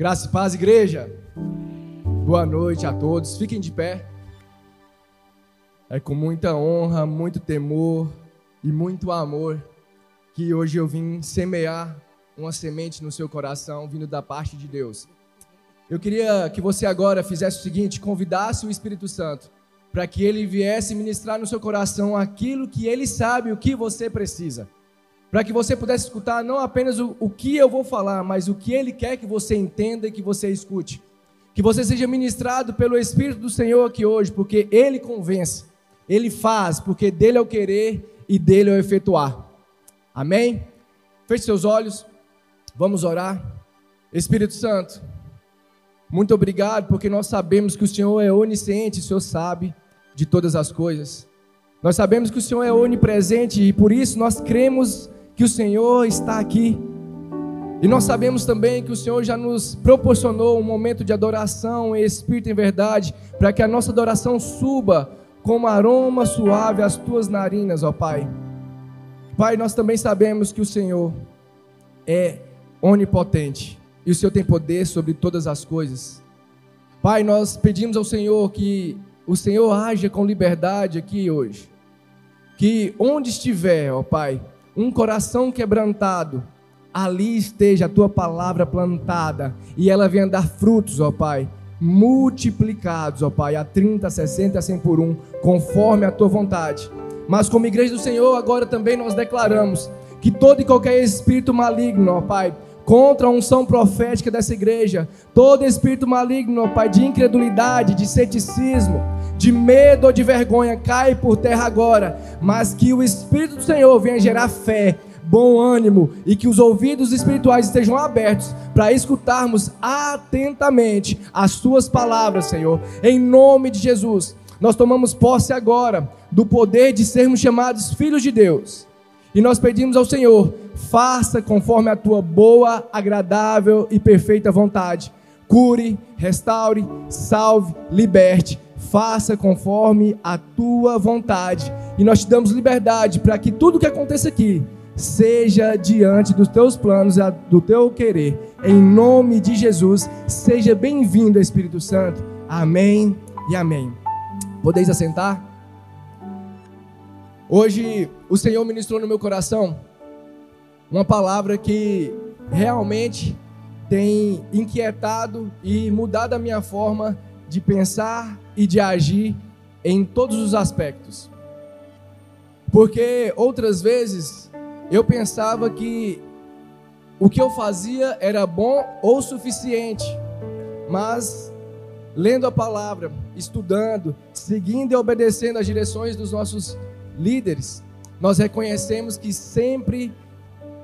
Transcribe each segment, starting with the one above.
Graça e paz, igreja. Boa noite a todos. Fiquem de pé. É com muita honra, muito temor e muito amor que hoje eu vim semear uma semente no seu coração vindo da parte de Deus. Eu queria que você agora fizesse o seguinte: convidasse o Espírito Santo para que ele viesse ministrar no seu coração aquilo que ele sabe o que você precisa para que você pudesse escutar não apenas o, o que eu vou falar, mas o que Ele quer que você entenda e que você escute. Que você seja ministrado pelo Espírito do Senhor aqui hoje, porque Ele convence, Ele faz, porque dele é o querer e dele é o efetuar. Amém? Feche seus olhos, vamos orar. Espírito Santo, muito obrigado, porque nós sabemos que o Senhor é onisciente, o Senhor sabe de todas as coisas. Nós sabemos que o Senhor é onipresente e por isso nós cremos que o Senhor está aqui. E nós sabemos também que o Senhor já nos proporcionou um momento de adoração em espírito em verdade, para que a nossa adoração suba como aroma suave às tuas narinas, ó Pai. Pai, nós também sabemos que o Senhor é onipotente e o Senhor tem poder sobre todas as coisas. Pai, nós pedimos ao Senhor que o Senhor haja com liberdade aqui hoje. Que onde estiver, ó Pai, um coração quebrantado, ali esteja a tua palavra plantada e ela venha dar frutos, ó Pai, multiplicados, ó Pai, a 30, 60, a 100 por um, conforme a tua vontade. Mas como igreja do Senhor, agora também nós declaramos que todo e qualquer espírito maligno, ó Pai, contra a unção profética dessa igreja, todo espírito maligno, ó Pai, de incredulidade, de ceticismo, de medo ou de vergonha cai por terra agora, mas que o Espírito do Senhor venha gerar fé, bom ânimo e que os ouvidos espirituais estejam abertos para escutarmos atentamente as tuas palavras, Senhor. Em nome de Jesus, nós tomamos posse agora do poder de sermos chamados filhos de Deus. E nós pedimos ao Senhor, faça conforme a tua boa, agradável e perfeita vontade. Cure, restaure, salve, liberte faça conforme a tua vontade. E nós te damos liberdade para que tudo que aconteça aqui seja diante dos teus planos, do teu querer. Em nome de Jesus, seja bem-vindo, Espírito Santo. Amém e amém. Podeis assentar? Hoje o Senhor ministrou no meu coração uma palavra que realmente tem inquietado e mudado a minha forma de pensar e de agir em todos os aspectos. Porque outras vezes eu pensava que o que eu fazia era bom ou suficiente, mas lendo a palavra, estudando, seguindo e obedecendo as direções dos nossos líderes, nós reconhecemos que sempre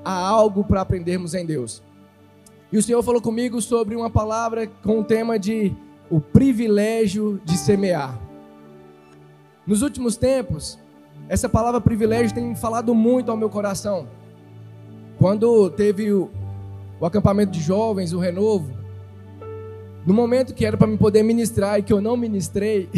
há algo para aprendermos em Deus. E o Senhor falou comigo sobre uma palavra com o tema de o privilégio de semear. Nos últimos tempos, essa palavra privilégio tem falado muito ao meu coração. Quando teve o, o acampamento de jovens, o renovo, no momento que era para me poder ministrar e que eu não ministrei,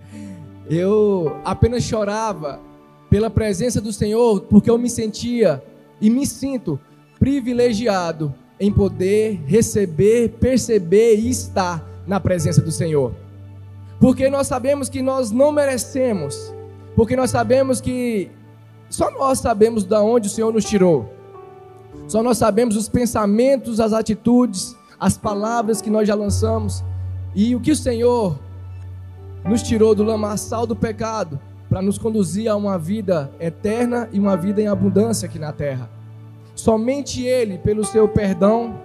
eu apenas chorava pela presença do Senhor, porque eu me sentia e me sinto privilegiado em poder receber, perceber e estar na presença do Senhor. Porque nós sabemos que nós não merecemos, porque nós sabemos que só nós sabemos de onde o Senhor nos tirou. Só nós sabemos os pensamentos, as atitudes, as palavras que nós já lançamos e o que o Senhor nos tirou do lamaçal do pecado para nos conduzir a uma vida eterna e uma vida em abundância aqui na terra. Somente Ele, pelo seu perdão,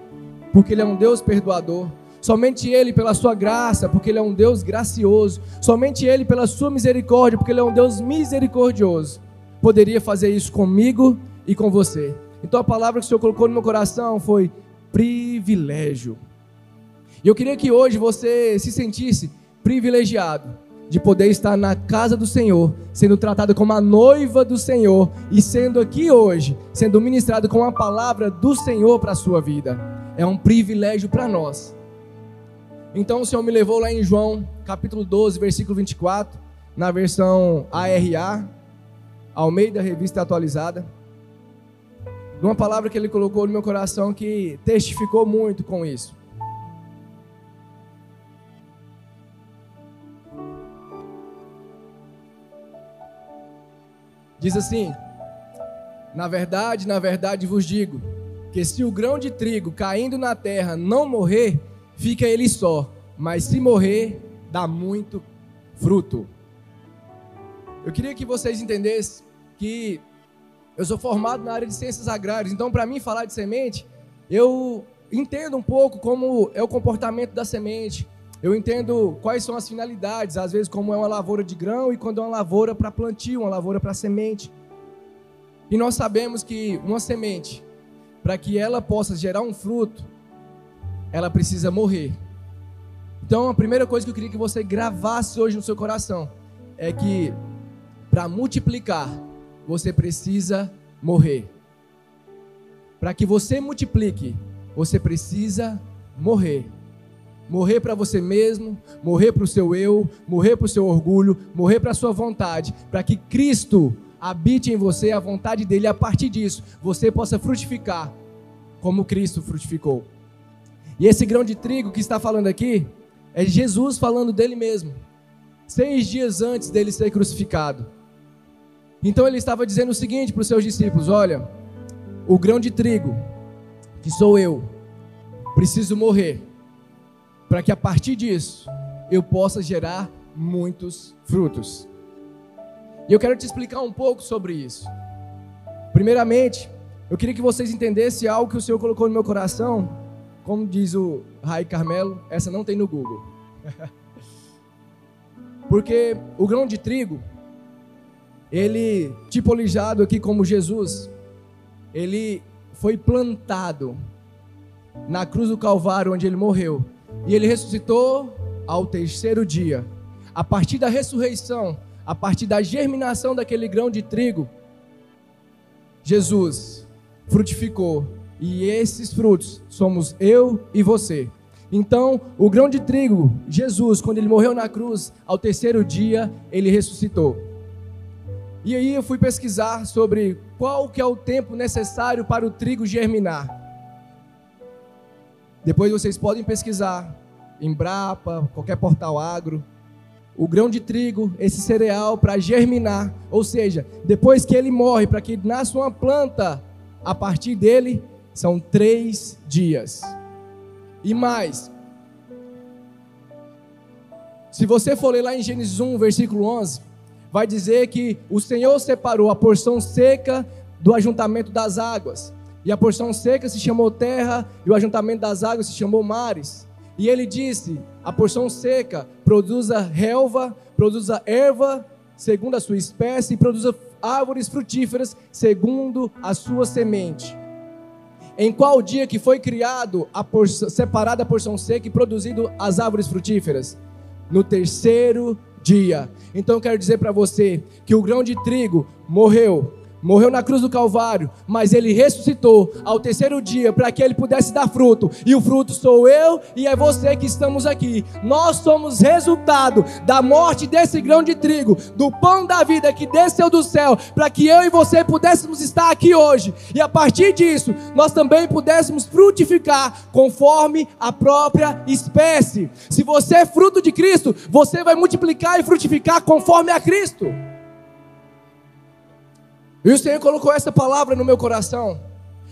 porque Ele é um Deus perdoador, Somente Ele pela sua graça, porque Ele é um Deus gracioso. Somente Ele pela sua misericórdia, porque Ele é um Deus misericordioso. Poderia fazer isso comigo e com você. Então a palavra que o Senhor colocou no meu coração foi privilégio. E eu queria que hoje você se sentisse privilegiado de poder estar na casa do Senhor, sendo tratado como a noiva do Senhor e sendo aqui hoje, sendo ministrado com a palavra do Senhor para a sua vida. É um privilégio para nós. Então o Senhor me levou lá em João, capítulo 12, versículo 24, na versão ARA, ao meio da Revista Atualizada, de uma palavra que ele colocou no meu coração que testificou muito com isso. Diz assim: Na verdade, na verdade vos digo, que se o grão de trigo caindo na terra não morrer, fica ele só, mas se morrer, dá muito fruto. Eu queria que vocês entendessem que eu sou formado na área de ciências agrárias, então para mim falar de semente, eu entendo um pouco como é o comportamento da semente. Eu entendo quais são as finalidades, às vezes como é uma lavoura de grão e quando é uma lavoura para plantio, uma lavoura para semente. E nós sabemos que uma semente, para que ela possa gerar um fruto, ela precisa morrer. Então, a primeira coisa que eu queria que você gravasse hoje no seu coração é que para multiplicar, você precisa morrer. Para que você multiplique, você precisa morrer. Morrer para você mesmo, morrer para o seu eu, morrer para o seu orgulho, morrer para a sua vontade, para que Cristo habite em você a vontade dele, a partir disso você possa frutificar como Cristo frutificou. E esse grão de trigo que está falando aqui é Jesus falando dele mesmo, seis dias antes dele ser crucificado. Então ele estava dizendo o seguinte para os seus discípulos: Olha, o grão de trigo, que sou eu, preciso morrer, para que a partir disso eu possa gerar muitos frutos. E eu quero te explicar um pouco sobre isso. Primeiramente, eu queria que vocês entendessem algo que o Senhor colocou no meu coração. Como diz o Rai Carmelo, essa não tem no Google. Porque o grão de trigo, ele, tipologado aqui como Jesus, ele foi plantado na cruz do Calvário, onde ele morreu. E ele ressuscitou ao terceiro dia. A partir da ressurreição, a partir da germinação daquele grão de trigo, Jesus frutificou. E esses frutos somos eu e você. Então, o grão de trigo, Jesus, quando ele morreu na cruz, ao terceiro dia, ele ressuscitou. E aí eu fui pesquisar sobre qual que é o tempo necessário para o trigo germinar. Depois vocês podem pesquisar em Brapa, qualquer portal agro, o grão de trigo, esse cereal para germinar, ou seja, depois que ele morre, para que nasça uma planta a partir dele, são três dias. E mais, se você for ler lá em Gênesis 1, versículo 11, vai dizer que o Senhor separou a porção seca do ajuntamento das águas. E a porção seca se chamou terra, e o ajuntamento das águas se chamou mares. E ele disse: a porção seca produza relva, produza erva, segundo a sua espécie, e produza árvores frutíferas, segundo a sua semente. Em qual dia que foi criado a porção, separada a porção seca e produzido as árvores frutíferas? No terceiro dia. Então quero dizer para você que o grão de trigo morreu, morreu na cruz do Calvário, mas ele ressuscitou ao terceiro dia para que ele pudesse dar fruto. E o fruto sou eu e é você que estamos aqui. Nós somos resultado da morte desse grão de trigo, do pão da vida que desceu do céu, para que eu e você pudéssemos estar aqui hoje. E a partir disso, nós também pudéssemos frutificar conforme a própria espécie. Se você é fruto de Cristo, você vai multiplicar e frutificar conforme a Cristo. E o Senhor colocou essa palavra no meu coração,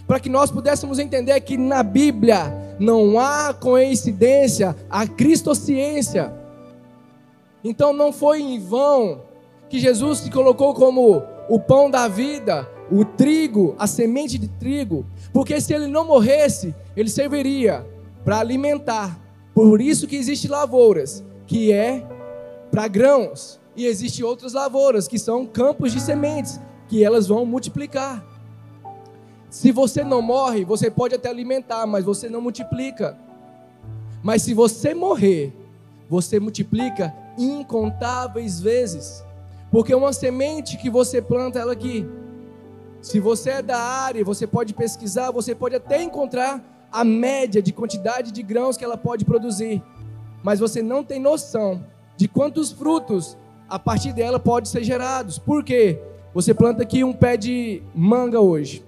para que nós pudéssemos entender que na Bíblia não há coincidência, há cristociência. Então não foi em vão que Jesus se colocou como o pão da vida, o trigo, a semente de trigo, porque se ele não morresse, ele serviria para alimentar. Por isso que existe lavouras, que é para grãos, e existe outras lavouras que são campos de sementes, que elas vão multiplicar. Se você não morre, você pode até alimentar, mas você não multiplica. Mas se você morrer, você multiplica incontáveis vezes. Porque uma semente que você planta ela aqui, se você é da área, você pode pesquisar, você pode até encontrar a média de quantidade de grãos que ela pode produzir. Mas você não tem noção de quantos frutos a partir dela pode ser gerados. Por quê? Você planta aqui um pé de manga hoje.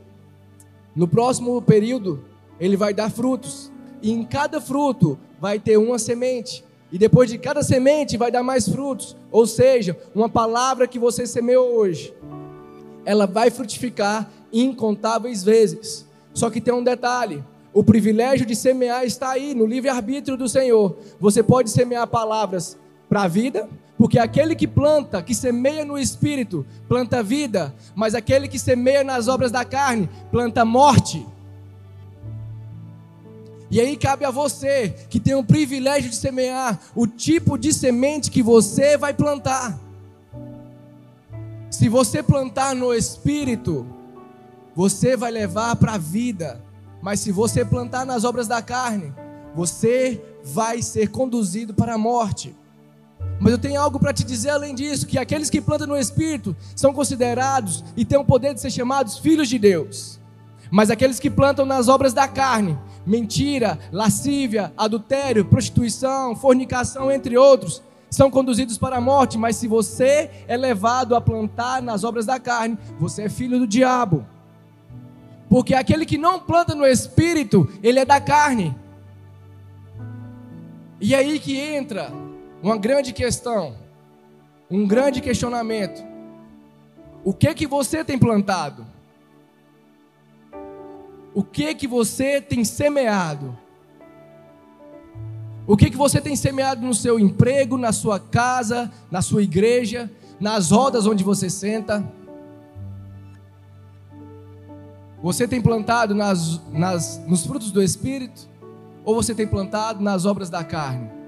No próximo período, ele vai dar frutos. E em cada fruto vai ter uma semente. E depois de cada semente vai dar mais frutos. Ou seja, uma palavra que você semeou hoje. ela vai frutificar incontáveis vezes. Só que tem um detalhe: o privilégio de semear está aí, no livre-arbítrio do Senhor. Você pode semear palavras para a vida, porque aquele que planta, que semeia no espírito, planta vida, mas aquele que semeia nas obras da carne, planta morte. E aí cabe a você, que tem o privilégio de semear, o tipo de semente que você vai plantar. Se você plantar no espírito, você vai levar para a vida. Mas se você plantar nas obras da carne, você vai ser conduzido para a morte. Mas eu tenho algo para te dizer além disso: que aqueles que plantam no Espírito são considerados e têm o poder de ser chamados filhos de Deus. Mas aqueles que plantam nas obras da carne, mentira, lascívia, adultério, prostituição, fornicação, entre outros, são conduzidos para a morte. Mas se você é levado a plantar nas obras da carne, você é filho do diabo. Porque aquele que não planta no espírito, ele é da carne. E aí que entra uma grande questão, um grande questionamento. O que que você tem plantado? O que que você tem semeado? O que que você tem semeado no seu emprego, na sua casa, na sua igreja, nas rodas onde você senta? Você tem plantado nas, nas, nos frutos do Espírito? Ou você tem plantado nas obras da carne?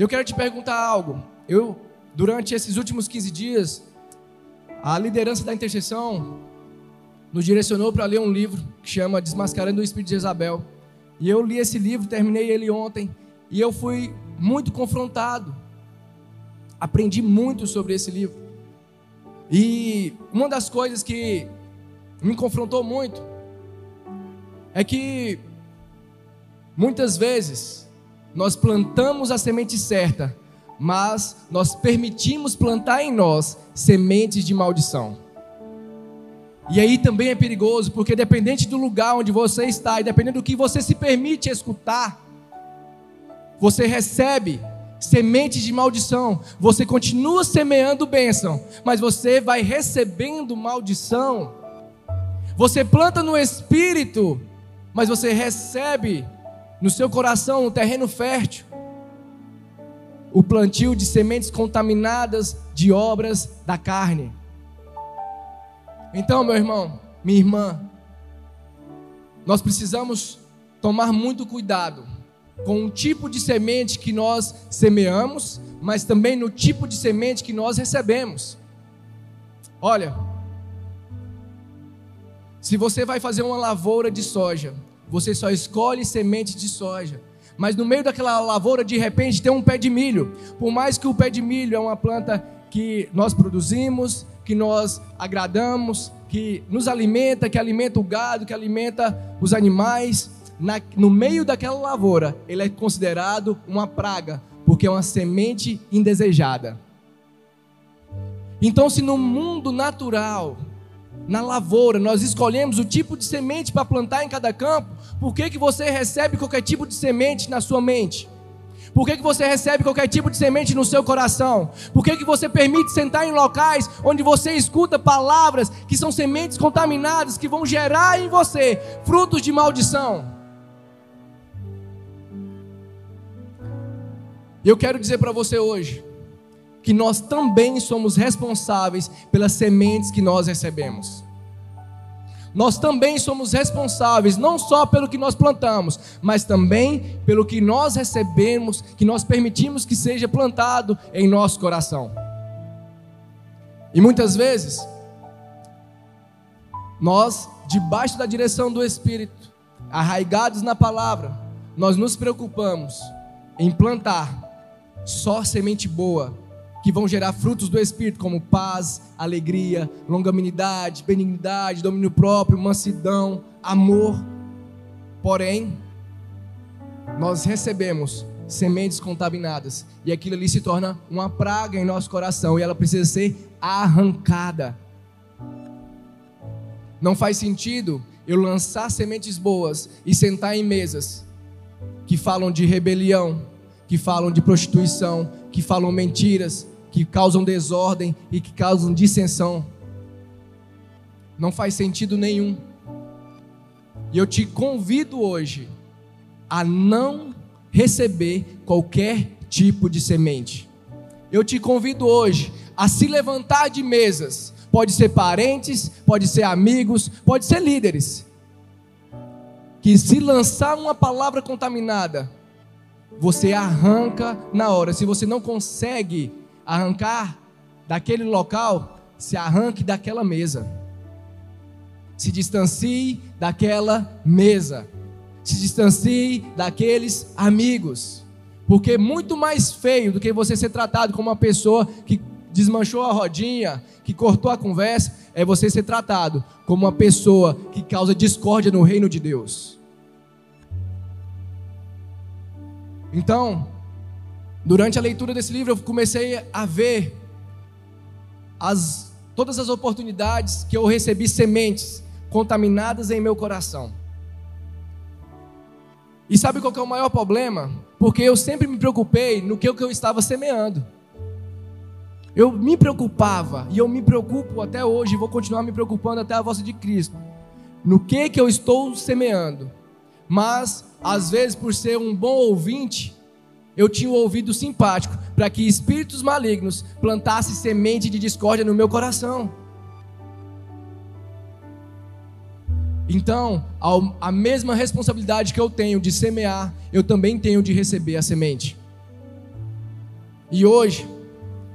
Eu quero te perguntar algo. Eu, durante esses últimos 15 dias, a liderança da intercessão nos direcionou para ler um livro que chama Desmascarando o Espírito de Isabel. E eu li esse livro, terminei ele ontem, e eu fui muito confrontado. Aprendi muito sobre esse livro. E uma das coisas que me confrontou muito é que muitas vezes nós plantamos a semente certa, mas nós permitimos plantar em nós sementes de maldição. E aí também é perigoso, porque dependente do lugar onde você está e dependendo do que você se permite escutar, você recebe sementes de maldição. Você continua semeando bênção, mas você vai recebendo maldição. Você planta no espírito, mas você recebe no seu coração, no terreno fértil, o plantio de sementes contaminadas de obras da carne. Então, meu irmão, minha irmã, nós precisamos tomar muito cuidado com o tipo de semente que nós semeamos, mas também no tipo de semente que nós recebemos. Olha, se você vai fazer uma lavoura de soja, você só escolhe semente de soja. Mas no meio daquela lavoura, de repente, tem um pé de milho. Por mais que o pé de milho é uma planta que nós produzimos, que nós agradamos, que nos alimenta, que alimenta o gado, que alimenta os animais, na, no meio daquela lavoura, ele é considerado uma praga, porque é uma semente indesejada. Então, se no mundo natural na lavoura, nós escolhemos o tipo de semente para plantar em cada campo, por que, que você recebe qualquer tipo de semente na sua mente? Por que, que você recebe qualquer tipo de semente no seu coração? Por que, que você permite sentar em locais onde você escuta palavras que são sementes contaminadas que vão gerar em você frutos de maldição? Eu quero dizer para você hoje, que nós também somos responsáveis pelas sementes que nós recebemos. Nós também somos responsáveis não só pelo que nós plantamos, mas também pelo que nós recebemos, que nós permitimos que seja plantado em nosso coração. E muitas vezes, nós, debaixo da direção do Espírito, arraigados na palavra, nós nos preocupamos em plantar só semente boa que vão gerar frutos do Espírito, como paz, alegria, longanimidade, benignidade, domínio próprio, mansidão, amor. Porém, nós recebemos sementes contaminadas e aquilo ali se torna uma praga em nosso coração e ela precisa ser arrancada. Não faz sentido eu lançar sementes boas e sentar em mesas que falam de rebelião, que falam de prostituição, que falam mentiras, que causam desordem e que causam dissensão. não faz sentido nenhum. E eu te convido hoje a não receber qualquer tipo de semente. Eu te convido hoje a se levantar de mesas. Pode ser parentes, pode ser amigos, pode ser líderes. Que se lançar uma palavra contaminada, você arranca na hora. Se você não consegue arrancar daquele local, se arranque daquela mesa. Se distancie daquela mesa. Se distancie daqueles amigos. Porque muito mais feio do que você ser tratado como uma pessoa que desmanchou a rodinha, que cortou a conversa, é você ser tratado como uma pessoa que causa discórdia no reino de Deus. Então, durante a leitura desse livro, eu comecei a ver as, todas as oportunidades que eu recebi sementes contaminadas em meu coração. E sabe qual é o maior problema? Porque eu sempre me preocupei no que eu estava semeando. Eu me preocupava, e eu me preocupo até hoje, e vou continuar me preocupando até a volta de Cristo, no que, que eu estou semeando. Mas, às vezes, por ser um bom ouvinte, eu tinha o um ouvido simpático para que espíritos malignos plantassem semente de discórdia no meu coração. Então, a mesma responsabilidade que eu tenho de semear, eu também tenho de receber a semente. E hoje,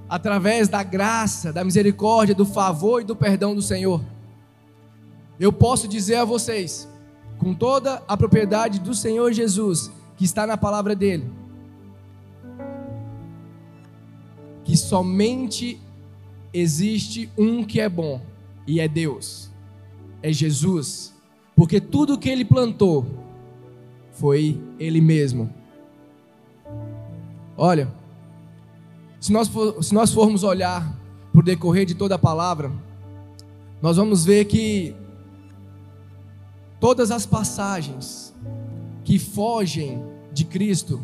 através da graça, da misericórdia, do favor e do perdão do Senhor, eu posso dizer a vocês, com toda a propriedade do Senhor Jesus, que está na palavra dele, que somente existe um que é bom, e é Deus, é Jesus, porque tudo que ele plantou foi ele mesmo. Olha, se nós, for, se nós formos olhar por decorrer de toda a palavra, nós vamos ver que todas as passagens que fogem de Cristo,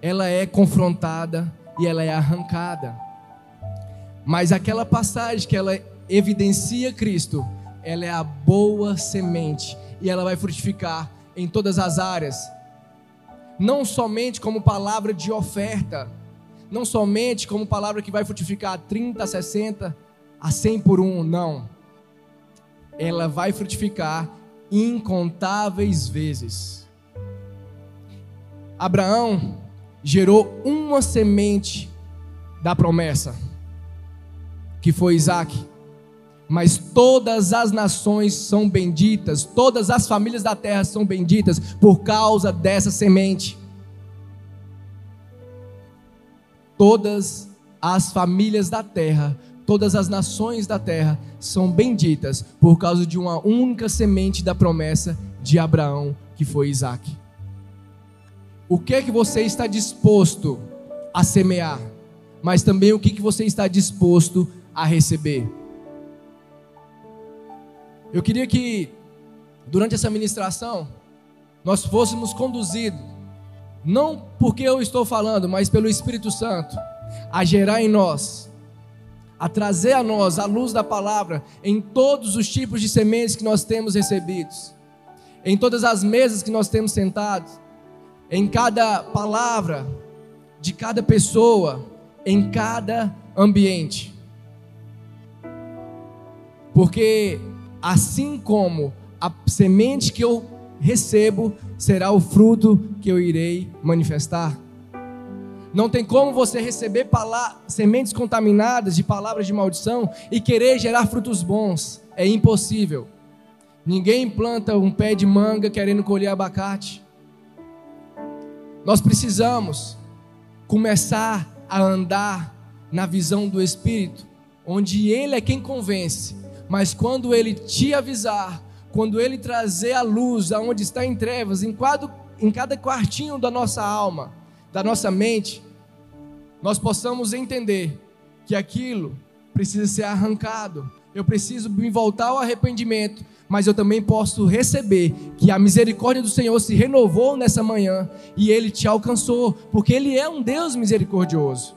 ela é confrontada e ela é arrancada. Mas aquela passagem que ela evidencia Cristo, ela é a boa semente e ela vai frutificar em todas as áreas. Não somente como palavra de oferta, não somente como palavra que vai frutificar 30, 60, a 100 por um, não. Ela vai frutificar incontáveis vezes. Abraão gerou uma semente da promessa, que foi Isaac. Mas todas as nações são benditas, todas as famílias da terra são benditas por causa dessa semente. Todas as famílias da terra, todas as nações da terra são benditas por causa de uma única semente da promessa de Abraão, que foi Isaac. O que é que você está disposto a semear, mas também o que, que você está disposto a receber. Eu queria que, durante essa ministração, nós fôssemos conduzidos, não porque eu estou falando, mas pelo Espírito Santo, a gerar em nós, a trazer a nós a luz da palavra em todos os tipos de sementes que nós temos recebidos, em todas as mesas que nós temos sentados em cada palavra de cada pessoa, em cada ambiente. Porque assim como a semente que eu recebo será o fruto que eu irei manifestar. Não tem como você receber sementes contaminadas de palavras de maldição e querer gerar frutos bons. É impossível. Ninguém planta um pé de manga querendo colher abacate. Nós precisamos começar a andar na visão do Espírito, onde Ele é quem convence, mas quando Ele te avisar, quando Ele trazer a luz aonde está em trevas, em cada, em cada quartinho da nossa alma, da nossa mente, nós possamos entender que aquilo precisa ser arrancado. Eu preciso me voltar ao arrependimento mas eu também posso receber que a misericórdia do Senhor se renovou nessa manhã e ele te alcançou, porque ele é um Deus misericordioso.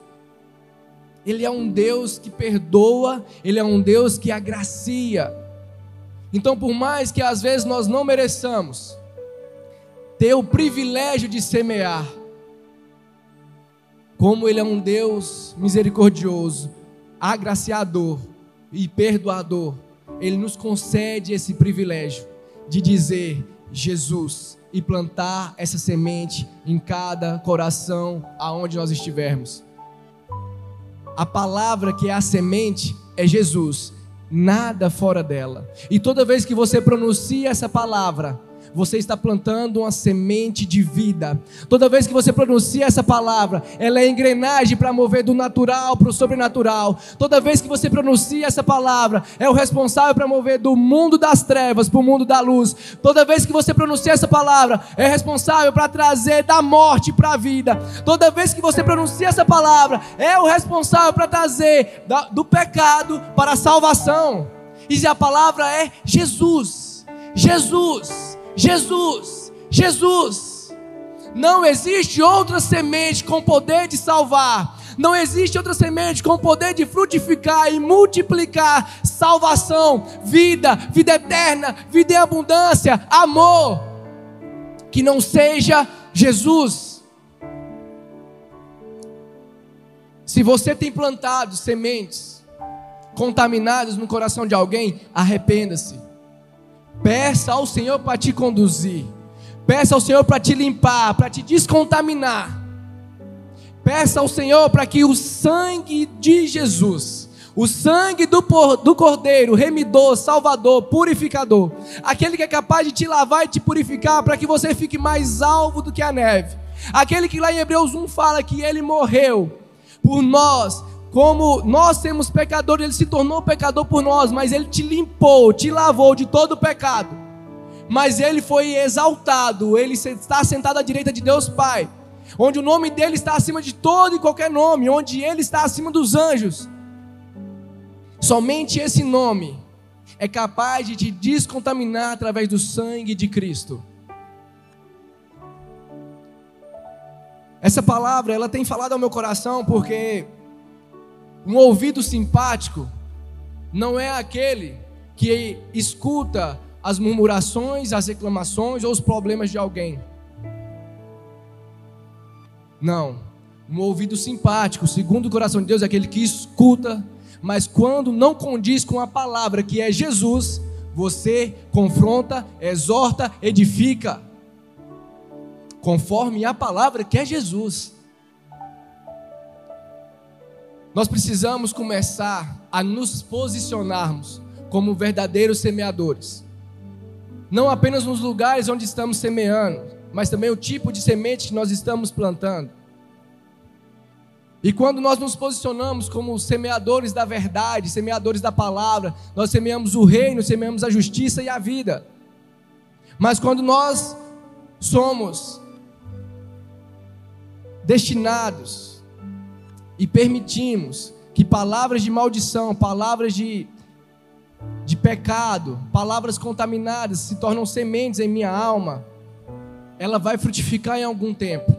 Ele é um Deus que perdoa, ele é um Deus que agracia. Então, por mais que às vezes nós não mereçamos ter o privilégio de semear, como Ele é um Deus misericordioso, agraciador e perdoador, Ele nos concede esse privilégio de dizer: Jesus, e plantar essa semente em cada coração aonde nós estivermos. A palavra que é a semente é Jesus, nada fora dela. E toda vez que você pronuncia essa palavra, você está plantando uma semente de vida. Toda vez que você pronuncia essa palavra, ela é engrenagem para mover do natural para o sobrenatural. Toda vez que você pronuncia essa palavra, é o responsável para mover do mundo das trevas para o mundo da luz. Toda vez que você pronuncia essa palavra, é responsável para trazer da morte para a vida. Toda vez que você pronuncia essa palavra, é o responsável para trazer do pecado para a salvação. E a palavra é Jesus. Jesus. Jesus, Jesus. Não existe outra semente com poder de salvar. Não existe outra semente com poder de frutificar e multiplicar salvação, vida, vida eterna, vida em abundância, amor. Que não seja Jesus. Se você tem plantado sementes contaminadas no coração de alguém, arrependa-se. Peça ao Senhor para te conduzir. Peça ao Senhor para te limpar, para te descontaminar. Peça ao Senhor para que o sangue de Jesus, o sangue do, do Cordeiro, remidor, salvador, purificador, aquele que é capaz de te lavar e te purificar para que você fique mais alvo do que a neve, aquele que lá em Hebreus 1 fala que ele morreu por nós, como nós temos pecador, ele se tornou pecador por nós, mas ele te limpou, te lavou de todo o pecado. Mas ele foi exaltado, ele está sentado à direita de Deus Pai, onde o nome dele está acima de todo e qualquer nome, onde ele está acima dos anjos. Somente esse nome é capaz de te descontaminar através do sangue de Cristo. Essa palavra, ela tem falado ao meu coração porque um ouvido simpático não é aquele que escuta as murmurações, as reclamações ou os problemas de alguém. Não. Um ouvido simpático, segundo o coração de Deus, é aquele que escuta, mas quando não condiz com a palavra que é Jesus, você confronta, exorta, edifica, conforme a palavra que é Jesus. Nós precisamos começar a nos posicionarmos como verdadeiros semeadores. Não apenas nos lugares onde estamos semeando, mas também o tipo de semente que nós estamos plantando. E quando nós nos posicionamos como semeadores da verdade, semeadores da palavra, nós semeamos o reino, semeamos a justiça e a vida. Mas quando nós somos destinados e permitimos que palavras de maldição, palavras de, de pecado, palavras contaminadas se tornam sementes em minha alma, ela vai frutificar em algum tempo.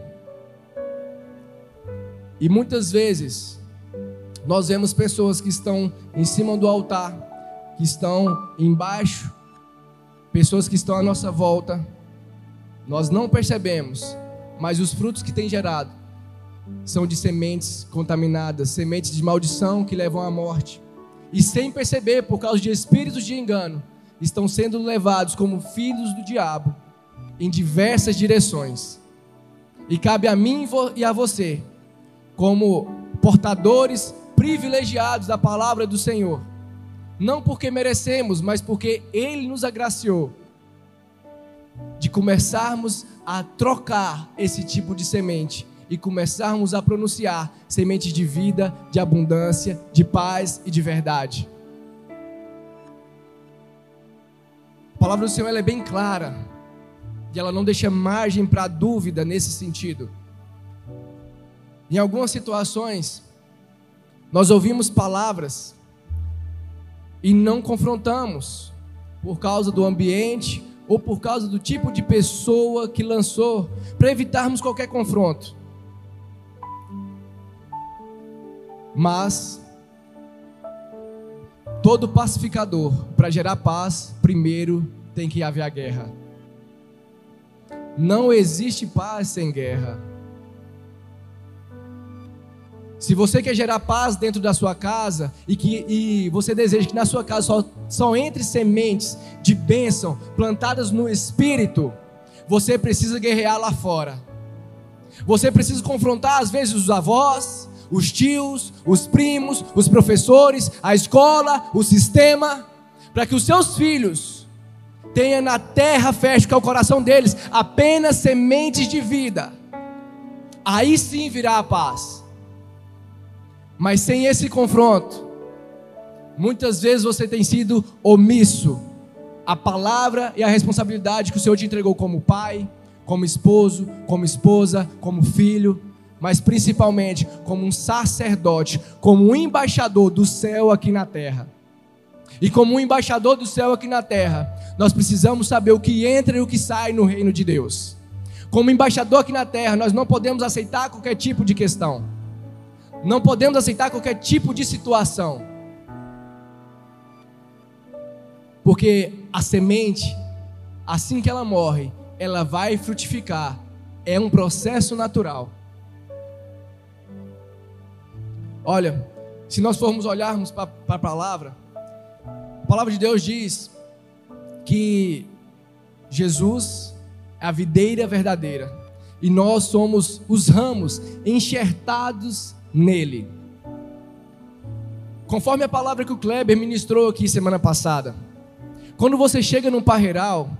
E muitas vezes nós vemos pessoas que estão em cima do altar, que estão embaixo, pessoas que estão à nossa volta, nós não percebemos, mas os frutos que tem gerado são de sementes contaminadas, sementes de maldição que levam à morte. E sem perceber, por causa de espíritos de engano, estão sendo levados como filhos do diabo em diversas direções. E cabe a mim e a você, como portadores privilegiados da palavra do Senhor, não porque merecemos, mas porque Ele nos agraciou, de começarmos a trocar esse tipo de semente e começarmos a pronunciar sementes de vida, de abundância, de paz e de verdade. A palavra do Senhor é bem clara e ela não deixa margem para dúvida nesse sentido. Em algumas situações, nós ouvimos palavras e não confrontamos por causa do ambiente ou por causa do tipo de pessoa que lançou, para evitarmos qualquer confronto. Mas todo pacificador, para gerar paz, primeiro tem que haver a guerra. Não existe paz sem guerra. Se você quer gerar paz dentro da sua casa e que e você deseja que na sua casa só, só entre sementes de bênção plantadas no espírito, você precisa guerrear lá fora. Você precisa confrontar às vezes os avós, os tios, os primos, os professores, a escola, o sistema, para que os seus filhos tenham na terra fértil, que é o coração deles, apenas sementes de vida. Aí sim virá a paz. Mas sem esse confronto, muitas vezes você tem sido omisso à palavra e à responsabilidade que o Senhor te entregou como pai, como esposo, como esposa, como filho mas principalmente como um sacerdote, como um embaixador do céu aqui na terra. E como um embaixador do céu aqui na terra, nós precisamos saber o que entra e o que sai no reino de Deus. Como embaixador aqui na terra, nós não podemos aceitar qualquer tipo de questão. Não podemos aceitar qualquer tipo de situação. Porque a semente, assim que ela morre, ela vai frutificar. É um processo natural. Olha, se nós formos olharmos para a palavra, a palavra de Deus diz que Jesus é a videira verdadeira e nós somos os ramos enxertados nele. Conforme a palavra que o Kleber ministrou aqui semana passada, quando você chega num parreiral,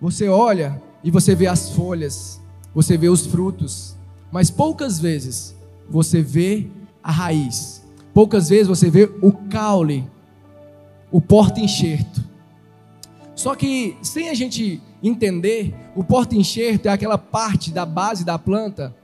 você olha e você vê as folhas, você vê os frutos, mas poucas vezes você vê a raiz. Poucas vezes você vê o caule, o porta-enxerto. Só que sem a gente entender, o porta-enxerto é aquela parte da base da planta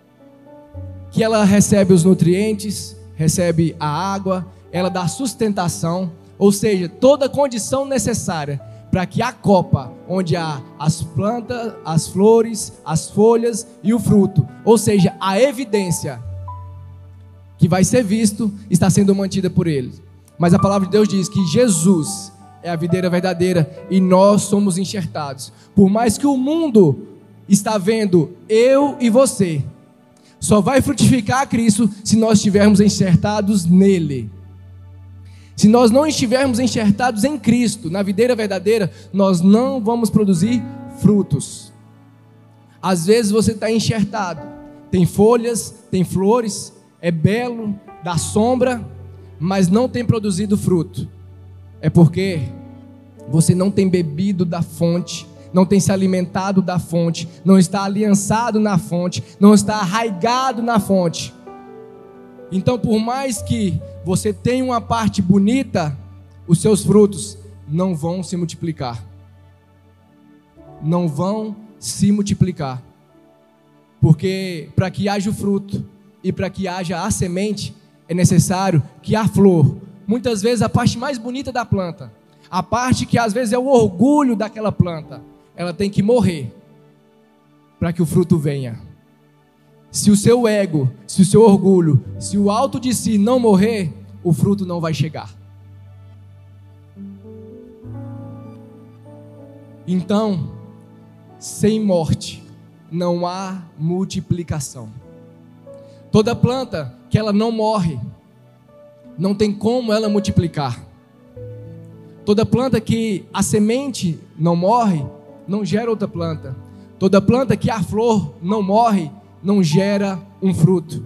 que ela recebe os nutrientes, recebe a água, ela dá sustentação, ou seja, toda a condição necessária para que a copa, onde há as plantas, as flores, as folhas e o fruto, ou seja, a evidência que vai ser visto, está sendo mantida por ele. Mas a palavra de Deus diz que Jesus é a videira verdadeira e nós somos enxertados. Por mais que o mundo está vendo eu e você, só vai frutificar Cristo se nós estivermos enxertados nele. Se nós não estivermos enxertados em Cristo, na videira verdadeira, nós não vamos produzir frutos. Às vezes você está enxertado, tem folhas, tem flores, é belo, dá sombra, mas não tem produzido fruto, é porque você não tem bebido da fonte, não tem se alimentado da fonte, não está aliançado na fonte, não está arraigado na fonte. Então, por mais que você tenha uma parte bonita, os seus frutos não vão se multiplicar. Não vão se multiplicar. Porque para que haja o fruto, e para que haja a semente, é necessário que a flor, muitas vezes a parte mais bonita da planta, a parte que às vezes é o orgulho daquela planta, ela tem que morrer para que o fruto venha. Se o seu ego, se o seu orgulho, se o alto de si não morrer, o fruto não vai chegar. Então, sem morte, não há multiplicação. Toda planta que ela não morre, não tem como ela multiplicar. Toda planta que a semente não morre, não gera outra planta. Toda planta que a flor não morre, não gera um fruto.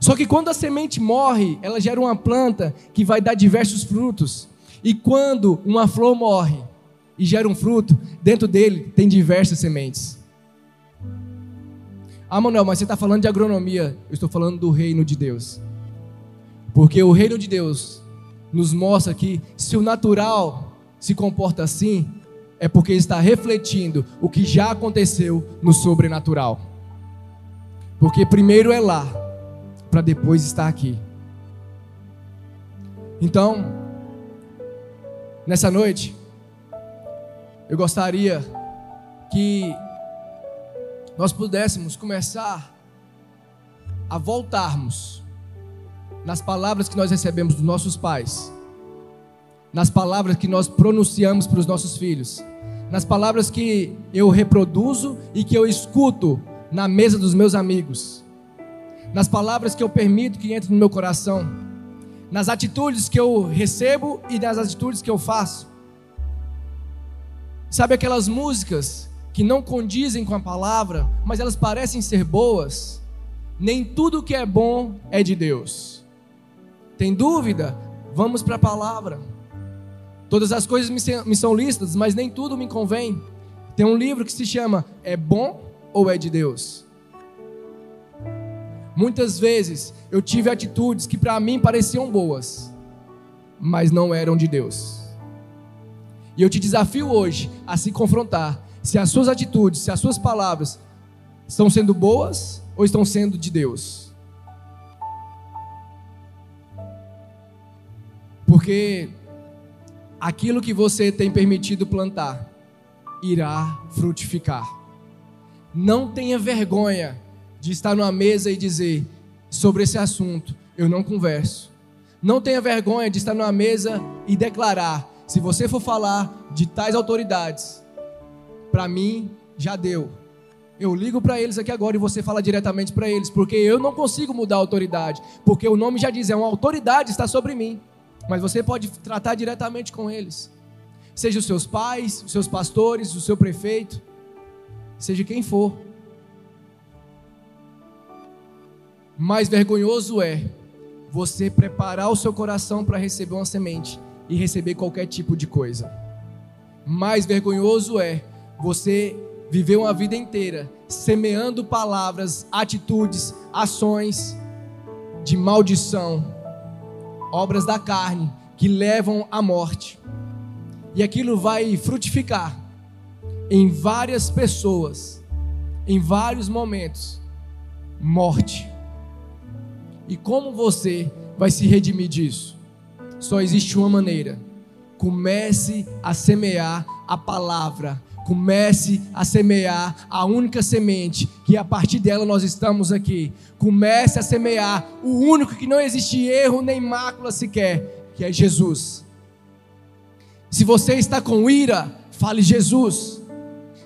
Só que quando a semente morre, ela gera uma planta que vai dar diversos frutos. E quando uma flor morre e gera um fruto, dentro dele tem diversas sementes. Ah, Manuel, mas você está falando de agronomia. Eu estou falando do reino de Deus. Porque o reino de Deus nos mostra que se o natural se comporta assim, é porque está refletindo o que já aconteceu no sobrenatural. Porque primeiro é lá, para depois estar aqui. Então, nessa noite, eu gostaria que nós pudéssemos começar a voltarmos nas palavras que nós recebemos dos nossos pais, nas palavras que nós pronunciamos para os nossos filhos, nas palavras que eu reproduzo e que eu escuto na mesa dos meus amigos, nas palavras que eu permito que entrem no meu coração, nas atitudes que eu recebo e nas atitudes que eu faço. Sabe aquelas músicas que não condizem com a palavra, mas elas parecem ser boas? Nem tudo que é bom é de Deus. Tem dúvida? Vamos para a palavra. Todas as coisas me são listas, mas nem tudo me convém. Tem um livro que se chama É Bom ou É de Deus? Muitas vezes eu tive atitudes que para mim pareciam boas, mas não eram de Deus. E eu te desafio hoje a se confrontar se as suas atitudes, se as suas palavras estão sendo boas ou estão sendo de Deus. Porque aquilo que você tem permitido plantar irá frutificar. Não tenha vergonha de estar numa mesa e dizer sobre esse assunto, eu não converso. Não tenha vergonha de estar numa mesa e declarar, se você for falar de tais autoridades, para mim já deu. Eu ligo para eles aqui agora e você fala diretamente para eles, porque eu não consigo mudar a autoridade, porque o nome já diz, é uma autoridade está sobre mim. Mas você pode tratar diretamente com eles. Seja os seus pais, os seus pastores, o seu prefeito, seja quem for. Mais vergonhoso é você preparar o seu coração para receber uma semente e receber qualquer tipo de coisa. Mais vergonhoso é você viver uma vida inteira semeando palavras, atitudes, ações de maldição, obras da carne que levam à morte. E aquilo vai frutificar em várias pessoas, em vários momentos, morte. E como você vai se redimir disso? Só existe uma maneira. Comece a semear a palavra. Comece a semear a única semente, que a partir dela nós estamos aqui. Comece a semear o único que não existe erro nem mácula sequer, que é Jesus. Se você está com ira, fale Jesus.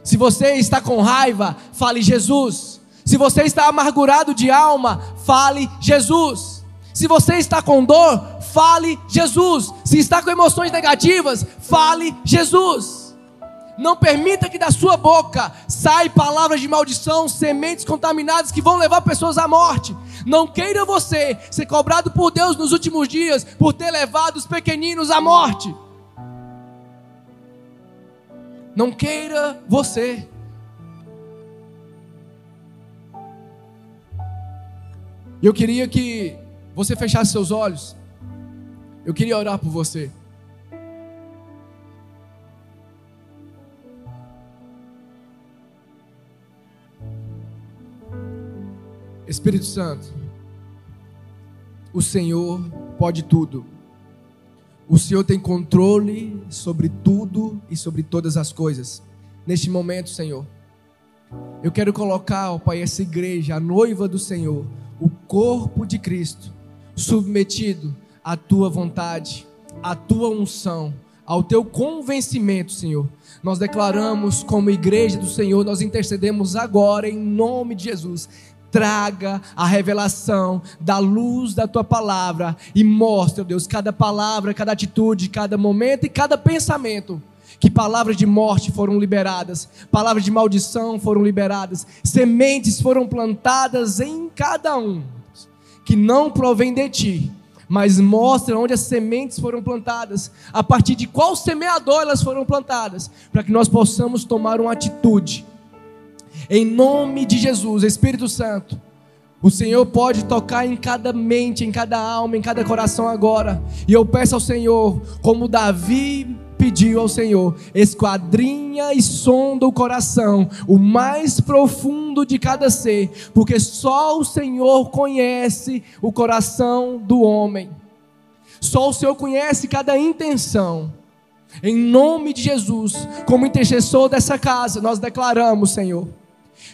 Se você está com raiva, fale Jesus. Se você está amargurado de alma, fale Jesus. Se você está com dor, fale Jesus. Se está com emoções negativas, fale Jesus. Não permita que da sua boca saia palavras de maldição, sementes contaminadas que vão levar pessoas à morte. Não queira você ser cobrado por Deus nos últimos dias por ter levado os pequeninos à morte. Não queira você. Eu queria que você fechasse seus olhos. Eu queria orar por você. Espírito Santo, o Senhor pode tudo. O Senhor tem controle sobre tudo e sobre todas as coisas. Neste momento, Senhor, eu quero colocar, ó Pai, essa igreja, a noiva do Senhor, o corpo de Cristo, submetido à tua vontade, à tua unção, ao teu convencimento, Senhor. Nós declaramos como igreja do Senhor, nós intercedemos agora em nome de Jesus. Traga a revelação da luz da tua palavra e mostre, Deus, cada palavra, cada atitude, cada momento e cada pensamento que palavras de morte foram liberadas, palavras de maldição foram liberadas, sementes foram plantadas em cada um, que não provém de ti, mas mostra onde as sementes foram plantadas, a partir de qual semeador elas foram plantadas, para que nós possamos tomar uma atitude. Em nome de Jesus, Espírito Santo, o Senhor pode tocar em cada mente, em cada alma, em cada coração agora. E eu peço ao Senhor, como Davi pediu ao Senhor: esquadrinha e sonda o coração, o mais profundo de cada ser, porque só o Senhor conhece o coração do homem. Só o Senhor conhece cada intenção. Em nome de Jesus, como intercessor dessa casa, nós declaramos, Senhor,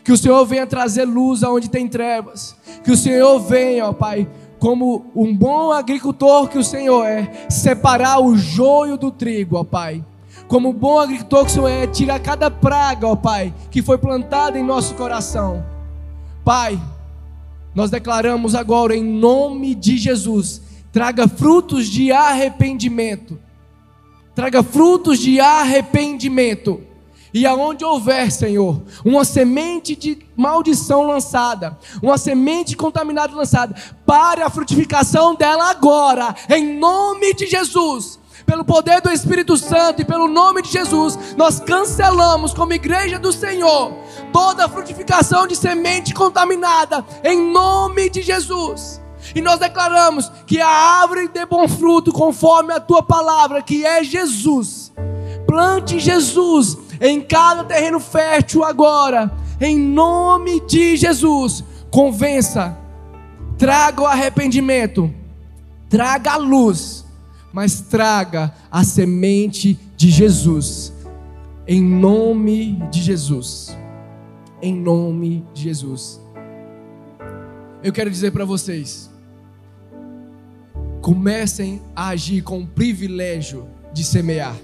que o Senhor venha trazer luz aonde tem trevas, que o Senhor venha, ó Pai, como um bom agricultor que o Senhor é, separar o joio do trigo, ó Pai. Como um bom agricultor que o Senhor é, tirar cada praga, ó Pai, que foi plantada em nosso coração. Pai, nós declaramos agora em nome de Jesus, traga frutos de arrependimento. Traga frutos de arrependimento e aonde houver, Senhor, uma semente de maldição lançada, uma semente contaminada lançada, pare a frutificação dela agora, em nome de Jesus. Pelo poder do Espírito Santo e pelo nome de Jesus, nós cancelamos como igreja do Senhor toda a frutificação de semente contaminada, em nome de Jesus. E nós declaramos que a árvore dê bom fruto conforme a tua palavra, que é Jesus. Plante Jesus em cada terreno fértil agora, em nome de Jesus. Convença, traga o arrependimento, traga a luz, mas traga a semente de Jesus, em nome de Jesus. Em nome de Jesus. Eu quero dizer para vocês, comecem a agir com o privilégio de semear.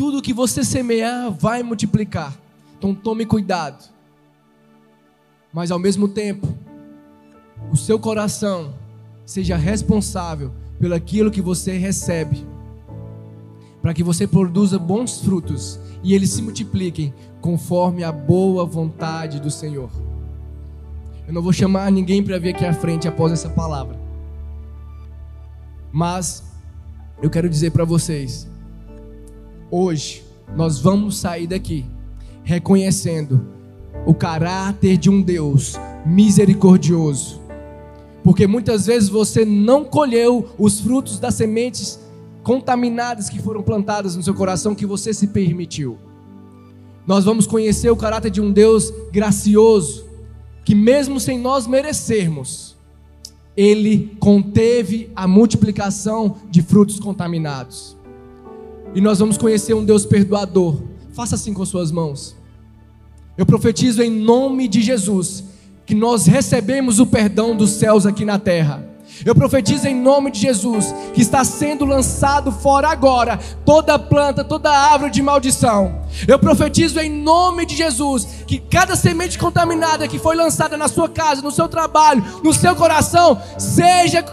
Tudo que você semear vai multiplicar. Então tome cuidado. Mas ao mesmo tempo, o seu coração seja responsável pelo aquilo que você recebe. Para que você produza bons frutos e eles se multipliquem conforme a boa vontade do Senhor. Eu não vou chamar ninguém para vir aqui à frente após essa palavra. Mas eu quero dizer para vocês Hoje nós vamos sair daqui reconhecendo o caráter de um Deus misericordioso. Porque muitas vezes você não colheu os frutos das sementes contaminadas que foram plantadas no seu coração que você se permitiu. Nós vamos conhecer o caráter de um Deus gracioso, que mesmo sem nós merecermos, ele conteve a multiplicação de frutos contaminados. E nós vamos conhecer um Deus perdoador. Faça assim com suas mãos. Eu profetizo em nome de Jesus que nós recebemos o perdão dos céus aqui na terra. Eu profetizo em nome de Jesus que está sendo lançado fora agora toda planta, toda árvore de maldição. Eu profetizo em nome de Jesus que cada semente contaminada que foi lançada na sua casa, no seu trabalho, no seu coração, seja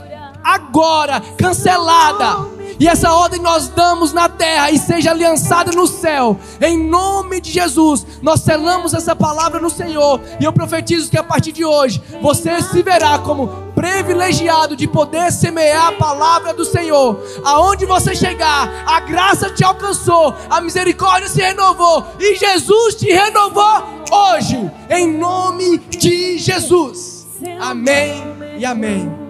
agora cancelada e essa ordem nós damos na terra e seja aliançada no céu. Em nome de Jesus, nós selamos essa palavra no Senhor. E eu profetizo que a partir de hoje você se verá como privilegiado de poder semear a palavra do Senhor. Aonde você chegar, a graça te alcançou, a misericórdia se renovou e Jesus te renovou hoje. Em nome de Jesus. Amém e amém.